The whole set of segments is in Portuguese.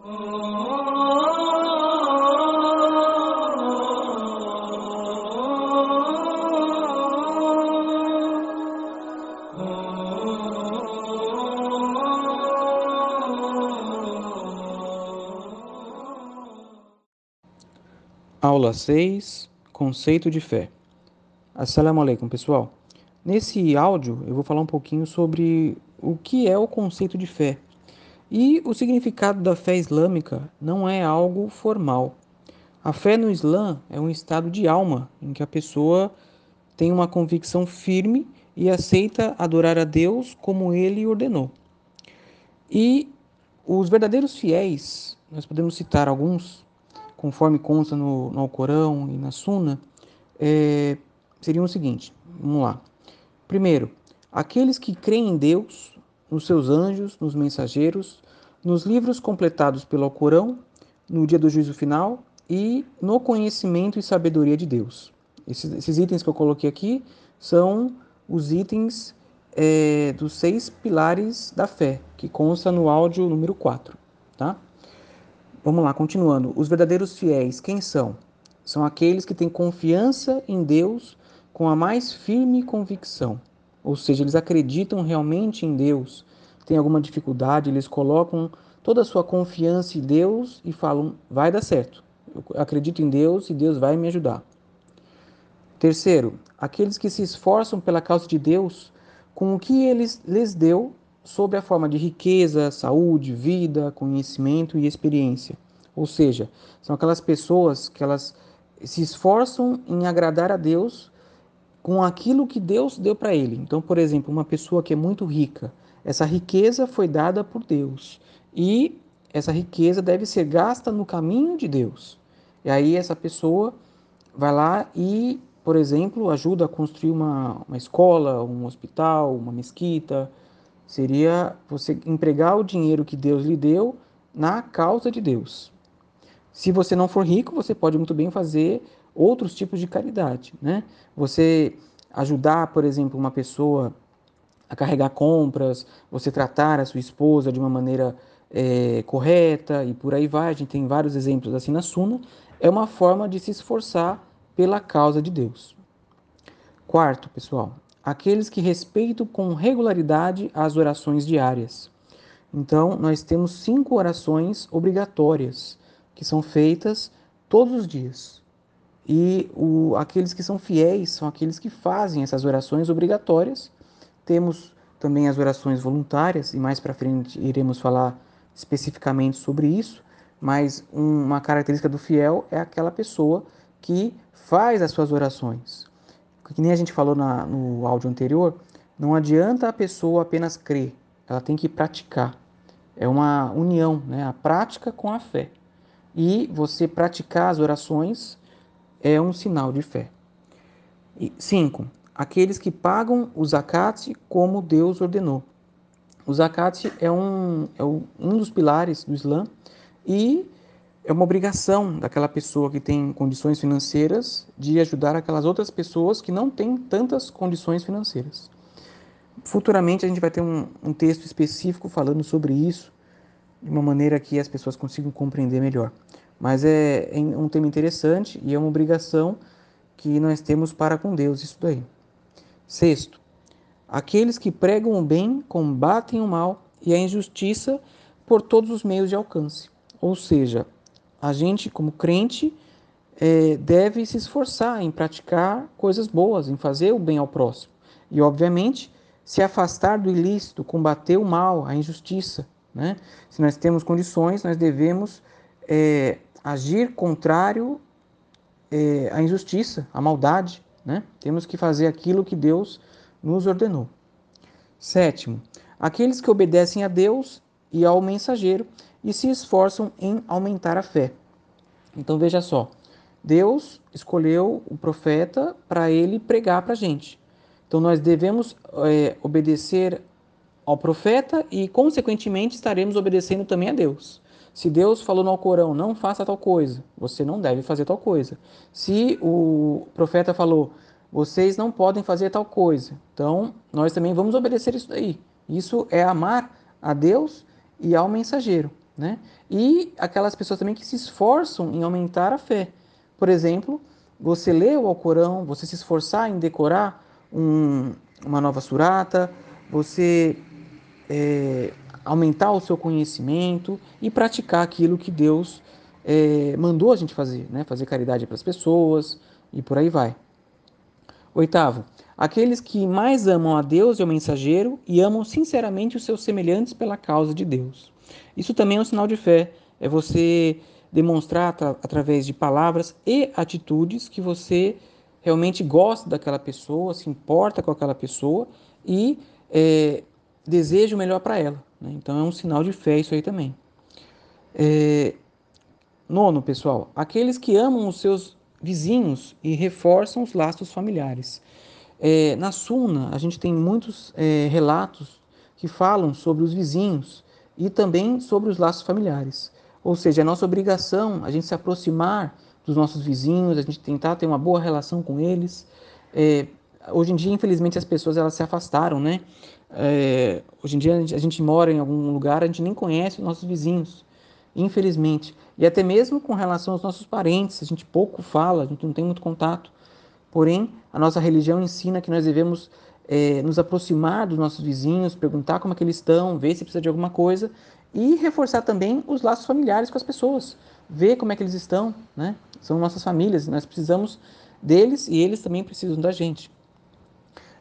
Aula 6 Conceito de fé. Assalamu alaikum, pessoal. Nesse áudio eu vou falar um pouquinho sobre o que é o conceito de fé. E o significado da fé islâmica não é algo formal. A fé no Islã é um estado de alma em que a pessoa tem uma convicção firme e aceita adorar a Deus como ele ordenou. E os verdadeiros fiéis, nós podemos citar alguns, conforme consta no, no Alcorão e na Sunna, é, seriam o seguinte: vamos lá. Primeiro, aqueles que creem em Deus, nos seus anjos, nos mensageiros, nos livros completados pelo Alcorão, no dia do juízo final e no conhecimento e sabedoria de Deus. Esses, esses itens que eu coloquei aqui são os itens é, dos seis pilares da fé, que consta no áudio número 4, tá? Vamos lá, continuando. Os verdadeiros fiéis, quem são? São aqueles que têm confiança em Deus com a mais firme convicção. Ou seja, eles acreditam realmente em Deus. Tem alguma dificuldade, eles colocam toda a sua confiança em Deus e falam: vai dar certo. Eu acredito em Deus e Deus vai me ajudar. Terceiro, aqueles que se esforçam pela causa de Deus com o que ele lhes deu sob a forma de riqueza, saúde, vida, conhecimento e experiência. Ou seja, são aquelas pessoas que elas se esforçam em agradar a Deus com aquilo que Deus deu para ele. Então, por exemplo, uma pessoa que é muito rica, essa riqueza foi dada por Deus e essa riqueza deve ser gasta no caminho de Deus. E aí essa pessoa vai lá e, por exemplo, ajuda a construir uma, uma escola, um hospital, uma mesquita, Seria você empregar o dinheiro que Deus lhe deu na causa de Deus. Se você não for rico, você pode muito bem fazer outros tipos de caridade, né? Você ajudar, por exemplo, uma pessoa a carregar compras, você tratar a sua esposa de uma maneira é, correta e por aí vai. A gente tem vários exemplos assim na Suna. É uma forma de se esforçar pela causa de Deus. Quarto, pessoal, aqueles que respeitam com regularidade as orações diárias. Então, nós temos cinco orações obrigatórias que são feitas todos os dias. E o, aqueles que são fiéis são aqueles que fazem essas orações obrigatórias. Temos também as orações voluntárias, e mais para frente iremos falar especificamente sobre isso. Mas uma característica do fiel é aquela pessoa que faz as suas orações que nem a gente falou na, no áudio anterior, não adianta a pessoa apenas crer, ela tem que praticar. É uma união, né? a prática com a fé. E você praticar as orações é um sinal de fé. E, cinco, aqueles que pagam o zakat como Deus ordenou. O zakat é um, é um dos pilares do Islã e é uma obrigação daquela pessoa que tem condições financeiras de ajudar aquelas outras pessoas que não têm tantas condições financeiras. Futuramente a gente vai ter um, um texto específico falando sobre isso, de uma maneira que as pessoas consigam compreender melhor. Mas é, é um tema interessante e é uma obrigação que nós temos para com Deus, isso daí. Sexto, aqueles que pregam o bem combatem o mal e a injustiça por todos os meios de alcance. Ou seja, a gente, como crente, é, deve se esforçar em praticar coisas boas, em fazer o bem ao próximo. E, obviamente, se afastar do ilícito, combater o mal, a injustiça. Né? Se nós temos condições, nós devemos é, agir contrário é, à injustiça, à maldade. Né? Temos que fazer aquilo que Deus nos ordenou. Sétimo, aqueles que obedecem a Deus e ao mensageiro e se esforçam em aumentar a fé. Então veja só, Deus escolheu o profeta para ele pregar para a gente. Então nós devemos é, obedecer ao profeta e, consequentemente, estaremos obedecendo também a Deus. Se Deus falou no Alcorão, não faça tal coisa, você não deve fazer tal coisa. Se o profeta falou, vocês não podem fazer tal coisa, então nós também vamos obedecer isso daí. Isso é amar a Deus e ao mensageiro. né? E aquelas pessoas também que se esforçam em aumentar a fé. Por exemplo, você lê o Alcorão, você se esforçar em decorar um, uma nova surata, você é, aumentar o seu conhecimento e praticar aquilo que Deus é, mandou a gente fazer, né? Fazer caridade para as pessoas e por aí vai. Oitavo, aqueles que mais amam a Deus e ao mensageiro e amam sinceramente os seus semelhantes pela causa de Deus. Isso também é um sinal de fé, é você demonstrar através de palavras e atitudes que você realmente gosta daquela pessoa, se importa com aquela pessoa e é, deseja o melhor para ela. Né? Então é um sinal de fé isso aí também. É... Nono, pessoal, aqueles que amam os seus vizinhos e reforçam os laços familiares. É, na Suna, a gente tem muitos é, relatos que falam sobre os vizinhos e também sobre os laços familiares. Ou seja, é nossa obrigação a gente se aproximar dos nossos vizinhos, a gente tentar ter uma boa relação com eles. É, hoje em dia, infelizmente, as pessoas elas se afastaram, né? É, hoje em dia a gente, a gente, mora em algum lugar, a gente nem conhece os nossos vizinhos, infelizmente. E até mesmo com relação aos nossos parentes, a gente pouco fala, a gente não tem muito contato. Porém, a nossa religião ensina que nós devemos é, nos aproximar dos nossos vizinhos, perguntar como é que eles estão, ver se precisa de alguma coisa e reforçar também os laços familiares com as pessoas, ver como é que eles estão, né? São nossas famílias, nós precisamos deles e eles também precisam da gente.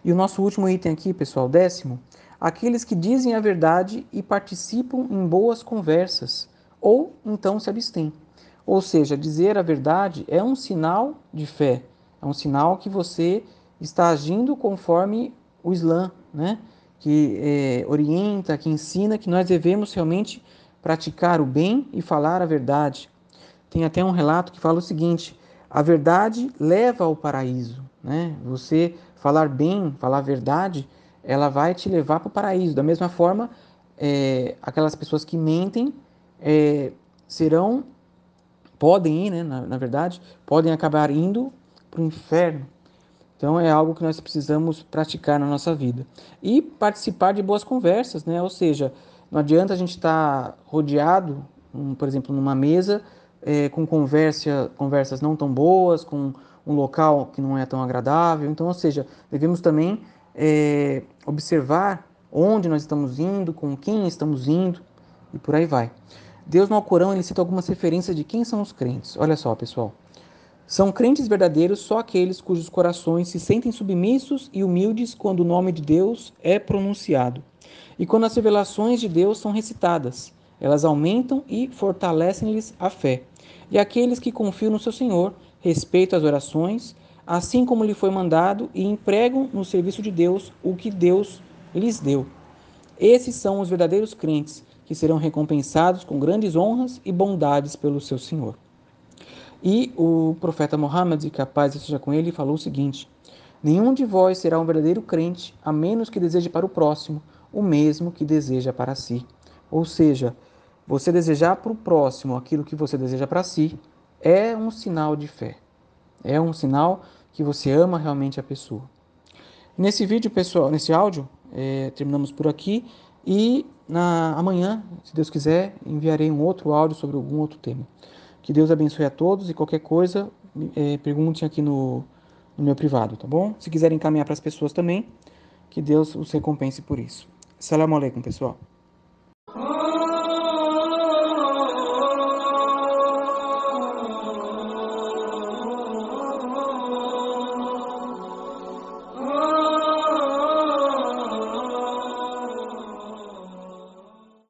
E o nosso último item aqui, pessoal, décimo, aqueles que dizem a verdade e participam em boas conversas, ou então se abstêm. Ou seja, dizer a verdade é um sinal de fé, é um sinal que você está agindo conforme o Islã, né? que é, orienta, que ensina que nós devemos realmente praticar o bem e falar a verdade. Tem até um relato que fala o seguinte: a verdade leva ao paraíso. Né? Você falar bem, falar a verdade, ela vai te levar para o paraíso. Da mesma forma, é, aquelas pessoas que mentem é, serão, podem ir, né, na, na verdade, podem acabar indo para o inferno. Então é algo que nós precisamos praticar na nossa vida. E participar de boas conversas, né? Ou seja, não adianta a gente estar tá rodeado, um, por exemplo, numa mesa é, com conversa, conversas não tão boas, com um local que não é tão agradável. Então, ou seja, devemos também é, observar onde nós estamos indo, com quem estamos indo e por aí vai. Deus no Alcorão ele cita algumas referências de quem são os crentes. Olha só, pessoal. São crentes verdadeiros só aqueles cujos corações se sentem submissos e humildes quando o nome de Deus é pronunciado. E quando as revelações de Deus são recitadas, elas aumentam e fortalecem-lhes a fé. E aqueles que confiam no seu Senhor, respeitam as orações, assim como lhe foi mandado, e empregam no serviço de Deus o que Deus lhes deu. Esses são os verdadeiros crentes, que serão recompensados com grandes honras e bondades pelo seu Senhor. E o profeta Muhammad, que a paz esteja com ele, falou o seguinte: Nenhum de vós será um verdadeiro crente, a menos que deseje para o próximo o mesmo que deseja para si. Ou seja, você desejar para o próximo aquilo que você deseja para si é um sinal de fé. É um sinal que você ama realmente a pessoa. Nesse vídeo, pessoal, nesse áudio, é, terminamos por aqui e na amanhã, se Deus quiser, enviarei um outro áudio sobre algum outro tema. Que Deus abençoe a todos e qualquer coisa, é, pergunte aqui no, no meu privado, tá bom? Se quiserem encaminhar para as pessoas também, que Deus os recompense por isso. Salam aleikum, pessoal.